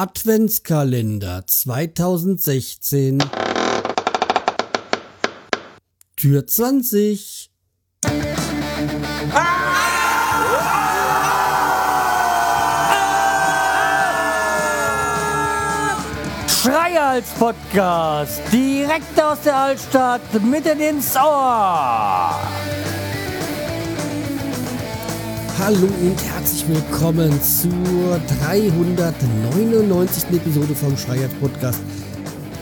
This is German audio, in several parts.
Adventskalender 2016 Tür 20 Schreihals Podcast, direkt aus der Altstadt, mitten ins Ohr. Hallo und herzlich willkommen zur 399. Episode vom Schreihals Podcast.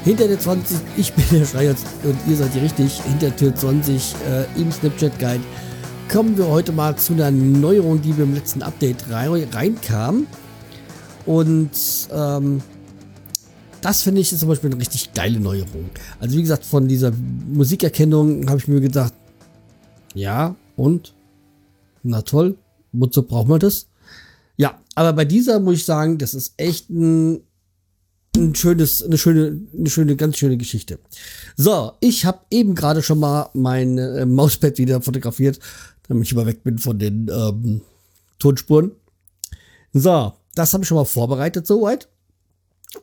Hinter der 20, ich bin der Schreihals und ihr seid hier richtig, hinter Tür 20 äh, im Snapchat Guide kommen wir heute mal zu einer Neuerung, die wir im letzten Update rein, reinkam. Und ähm, das finde ich zum Beispiel eine richtig geile Neuerung. Also wie gesagt, von dieser Musikerkennung habe ich mir gedacht, ja, und? Na toll, wozu braucht man das? Ja, aber bei dieser muss ich sagen, das ist echt ein, ein schönes, eine schöne, eine schöne, ganz schöne Geschichte. So, ich habe eben gerade schon mal mein äh, Mauspad wieder fotografiert, damit ich mal weg bin von den ähm, Tonspuren. So, das habe ich schon mal vorbereitet soweit.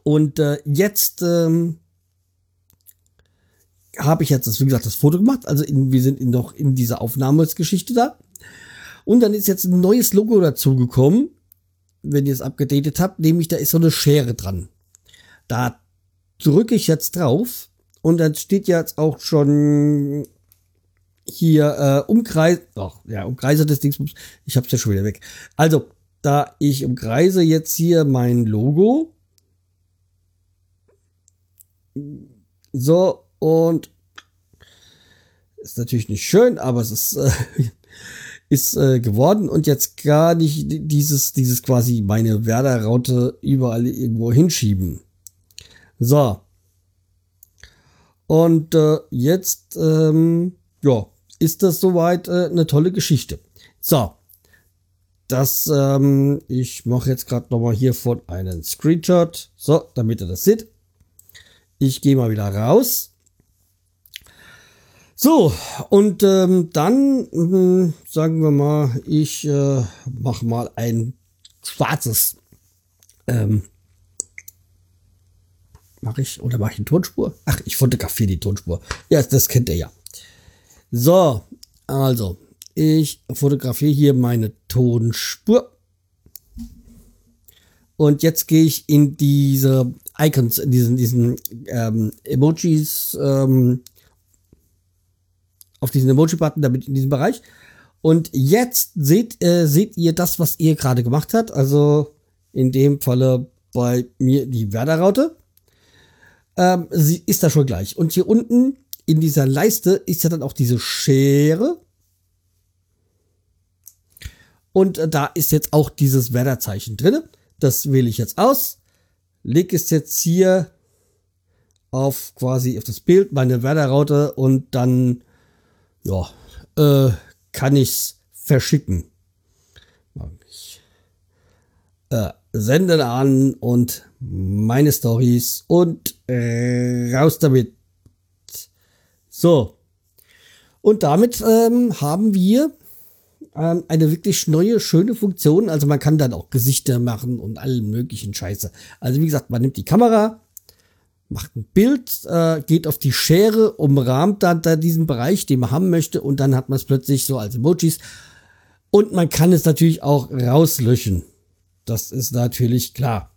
Und äh, jetzt ähm, habe ich jetzt, wie gesagt, das Foto gemacht. Also in, wir sind in, noch in dieser Aufnahmesgeschichte da. Und dann ist jetzt ein neues Logo dazugekommen, wenn ihr es abgedatet habt, nämlich da ist so eine Schere dran. Da drücke ich jetzt drauf und dann steht jetzt auch schon hier äh, Umkreis, ach, ja, Umkreise des Dingsbums. Ich hab's ja schon wieder weg. Also, da ich umkreise jetzt hier mein Logo. So, und ist natürlich nicht schön, aber es ist, äh, ist äh, geworden und jetzt gar nicht dieses, dieses quasi meine Werder-Raute überall irgendwo hinschieben. So. Und äh, jetzt, ähm, ja, ist das soweit äh, eine tolle Geschichte. So. Das, ähm, ich mache jetzt gerade nochmal hiervon einen Screenshot. So, damit ihr das seht. Ich gehe mal wieder raus. So, und ähm, dann ähm, sagen wir mal, ich äh, mache mal ein schwarzes. Ähm, mache ich oder mache ich eine Tonspur? Ach, ich fotografiere die Tonspur. Ja, das kennt ihr ja. So, also, ich fotografiere hier meine Tonspur. Und jetzt gehe ich in diese Icons, in diesen, diesen ähm, Emojis, ähm, auf diesen Emoji-Button, damit in diesem Bereich. Und jetzt seht, äh, seht ihr das, was ihr gerade gemacht habt. Also in dem Falle bei mir die Werder-Raute. Ähm, sie ist da schon gleich. Und hier unten in dieser Leiste ist ja dann auch diese Schere. Und äh, da ist jetzt auch dieses Werderzeichen drin. Das wähle ich jetzt aus. Leg es jetzt hier auf quasi auf das Bild, meine Werderraute und dann ja, äh, kann ich's verschicken. Ich, äh, senden an und meine Stories und äh, raus damit. So. Und damit ähm, haben wir ähm, eine wirklich neue, schöne Funktion. Also man kann dann auch Gesichter machen und allen möglichen Scheiße. Also wie gesagt, man nimmt die Kamera, macht ein Bild, äh, geht auf die Schere, umrahmt dann da diesen Bereich, den man haben möchte und dann hat man es plötzlich so als Emojis. Und man kann es natürlich auch rauslöschen. Das ist natürlich klar.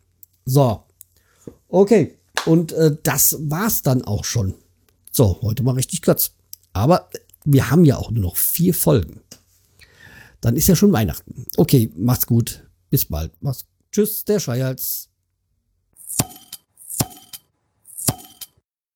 So. Okay. Und äh, das war's dann auch schon. So, heute mal richtig kurz. Aber wir haben ja auch nur noch vier Folgen. Dann ist ja schon Weihnachten. Okay, macht's gut. Bis bald. Macht's. Tschüss, der Schreihals.